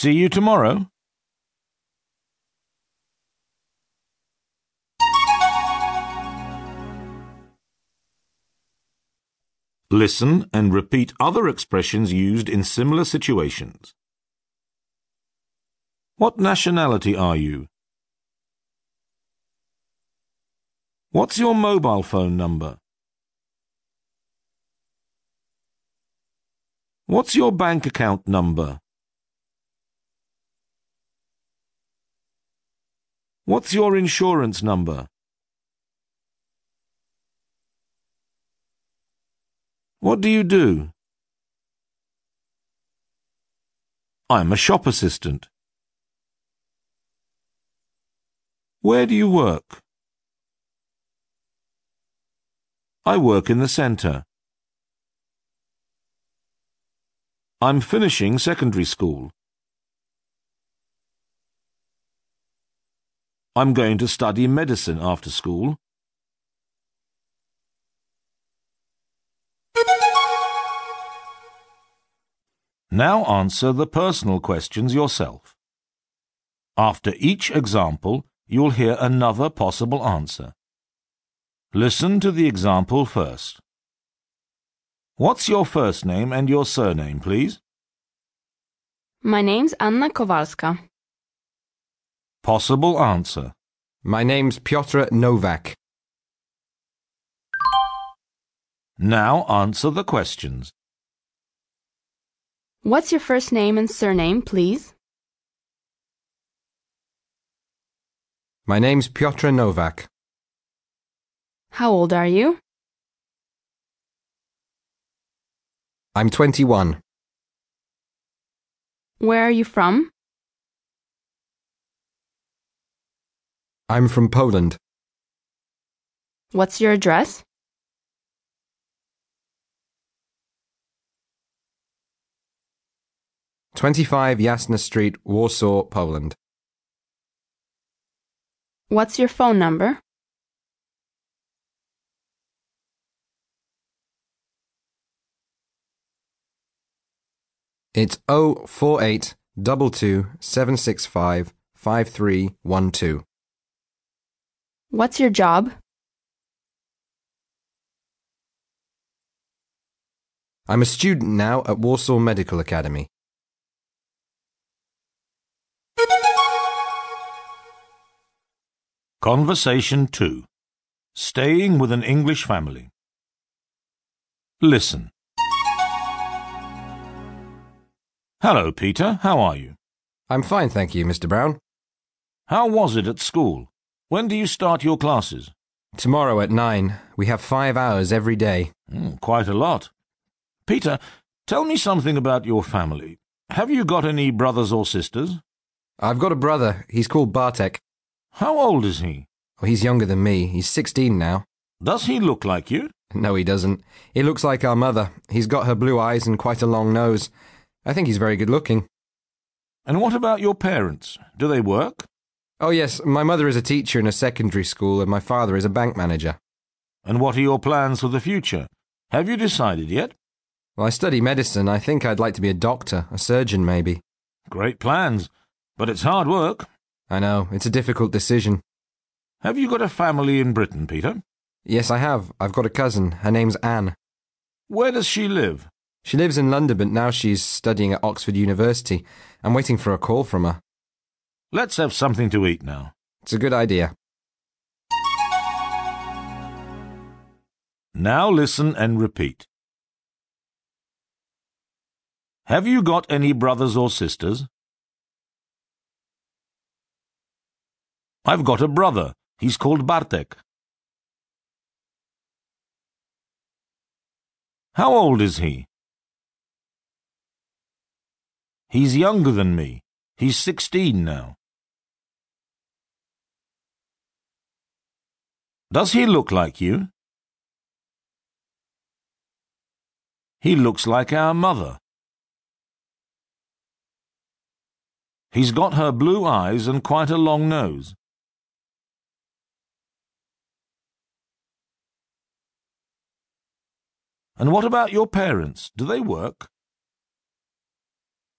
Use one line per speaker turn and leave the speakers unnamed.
See you tomorrow. Listen and repeat other expressions used in similar situations. What nationality are you? What's your mobile phone number? What's your bank account number? What's your insurance number? What do you do? I'm a shop assistant. Where do you work? I work in the centre. I'm finishing secondary school. I'm going to study medicine after school. Now answer the personal questions yourself. After each example, you'll hear another possible answer. Listen to the example first. What's your first name and your surname, please?
My name's Anna Kowalska.
Possible answer.
My name's Piotr Novak.
Now answer the questions.
What's your first name and surname, please?
My name's Piotr Novak.
How old are you?
I'm 21.
Where are you from?
I'm from Poland.
What's your address?
Twenty-five Jasna Street, Warsaw, Poland.
What's your phone number?
It's 048 22 765 5312.
What's your job?
I'm a student now at Warsaw Medical Academy.
Conversation 2. Staying with an English family. Listen. Hello, Peter. How are you?
I'm fine, thank you, Mr. Brown.
How was it at school? When do you start your classes?
Tomorrow at nine. We have five hours every day.
Mm, quite a lot. Peter, tell me something about your family. Have you got any brothers or sisters?
I've got a brother. He's called Bartek.
How old is he?
Oh, he's younger than me. He's 16 now.
Does he look like you?
No, he doesn't. He looks like our mother. He's got her blue eyes and quite a long nose. I think he's very good looking.
And what about your parents? Do they work?
Oh, yes, my mother is a teacher in a secondary school and my father is a bank manager.
And what are your plans for the future? Have you decided yet?
Well, I study medicine. I think I'd like to be a doctor, a surgeon maybe.
Great plans, but it's hard work.
I know, it's a difficult decision.
Have you got a family in Britain, Peter?
Yes, I have. I've got a cousin. Her name's Anne.
Where does she live?
She lives in London, but now she's studying at Oxford University. I'm waiting for a call from her.
Let's have something to eat now.
It's a good idea.
Now listen and repeat. Have you got any brothers or sisters? I've got a brother. He's called Bartek. How old is he? He's younger than me. He's sixteen now. Does he look like you? He looks like our mother. He's got her blue eyes and quite a long nose. And what about your parents? Do they work?